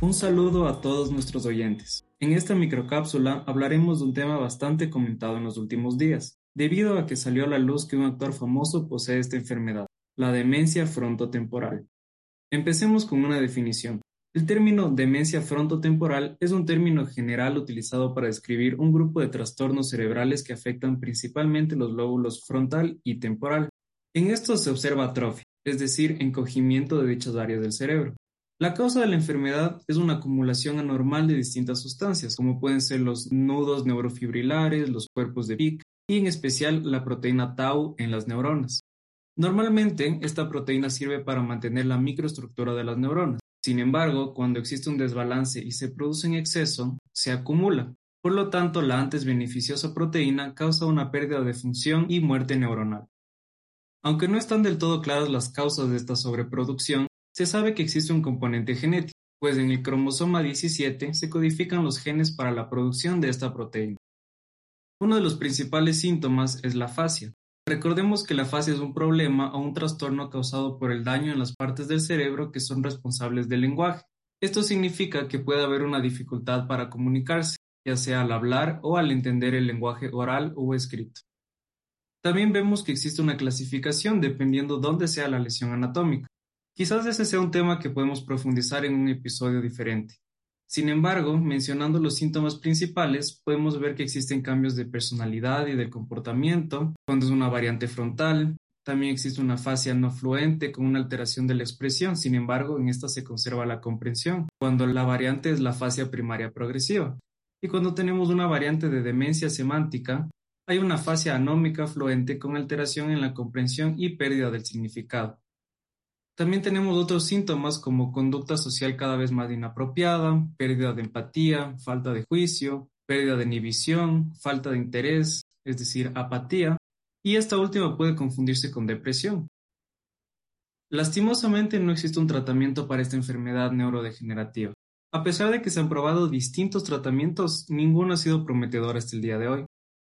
Un saludo a todos nuestros oyentes. En esta microcápsula hablaremos de un tema bastante comentado en los últimos días, debido a que salió a la luz que un actor famoso posee esta enfermedad, la demencia frontotemporal. Empecemos con una definición. El término demencia frontotemporal es un término general utilizado para describir un grupo de trastornos cerebrales que afectan principalmente los lóbulos frontal y temporal. En estos se observa atrofia, es decir, encogimiento de dichas áreas del cerebro. La causa de la enfermedad es una acumulación anormal de distintas sustancias, como pueden ser los nudos neurofibrilares, los cuerpos de PIC y en especial la proteína tau en las neuronas. Normalmente, esta proteína sirve para mantener la microestructura de las neuronas. Sin embargo, cuando existe un desbalance y se produce en exceso, se acumula. Por lo tanto, la antes beneficiosa proteína causa una pérdida de función y muerte neuronal. Aunque no están del todo claras las causas de esta sobreproducción, se sabe que existe un componente genético, pues en el cromosoma 17 se codifican los genes para la producción de esta proteína. Uno de los principales síntomas es la fascia. Recordemos que la fascia es un problema o un trastorno causado por el daño en las partes del cerebro que son responsables del lenguaje. Esto significa que puede haber una dificultad para comunicarse, ya sea al hablar o al entender el lenguaje oral o escrito. También vemos que existe una clasificación dependiendo dónde sea la lesión anatómica. Quizás ese sea un tema que podemos profundizar en un episodio diferente. Sin embargo, mencionando los síntomas principales, podemos ver que existen cambios de personalidad y del comportamiento, cuando es una variante frontal. También existe una fascia no fluente con una alteración de la expresión, sin embargo, en esta se conserva la comprensión, cuando la variante es la fascia primaria progresiva. Y cuando tenemos una variante de demencia semántica, hay una fascia anómica fluente con alteración en la comprensión y pérdida del significado. También tenemos otros síntomas como conducta social cada vez más inapropiada, pérdida de empatía, falta de juicio, pérdida de inhibición, falta de interés, es decir, apatía, y esta última puede confundirse con depresión. Lastimosamente no existe un tratamiento para esta enfermedad neurodegenerativa. A pesar de que se han probado distintos tratamientos, ninguno ha sido prometedor hasta el día de hoy.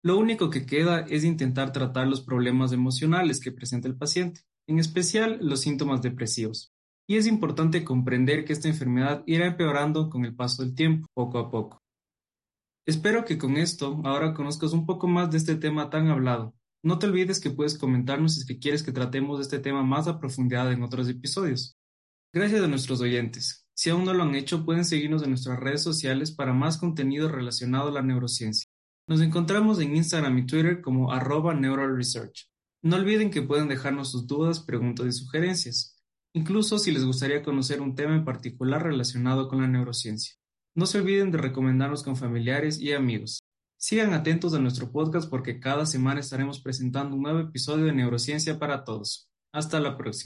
Lo único que queda es intentar tratar los problemas emocionales que presenta el paciente en especial los síntomas depresivos. Y es importante comprender que esta enfermedad irá empeorando con el paso del tiempo, poco a poco. Espero que con esto ahora conozcas un poco más de este tema tan hablado. No te olvides que puedes comentarnos si quieres que tratemos de este tema más a profundidad en otros episodios. Gracias a nuestros oyentes. Si aún no lo han hecho, pueden seguirnos en nuestras redes sociales para más contenido relacionado a la neurociencia. Nos encontramos en Instagram y Twitter como arroba neuralresearch. No olviden que pueden dejarnos sus dudas, preguntas y sugerencias, incluso si les gustaría conocer un tema en particular relacionado con la neurociencia. No se olviden de recomendarnos con familiares y amigos. Sigan atentos a nuestro podcast porque cada semana estaremos presentando un nuevo episodio de Neurociencia para Todos. Hasta la próxima.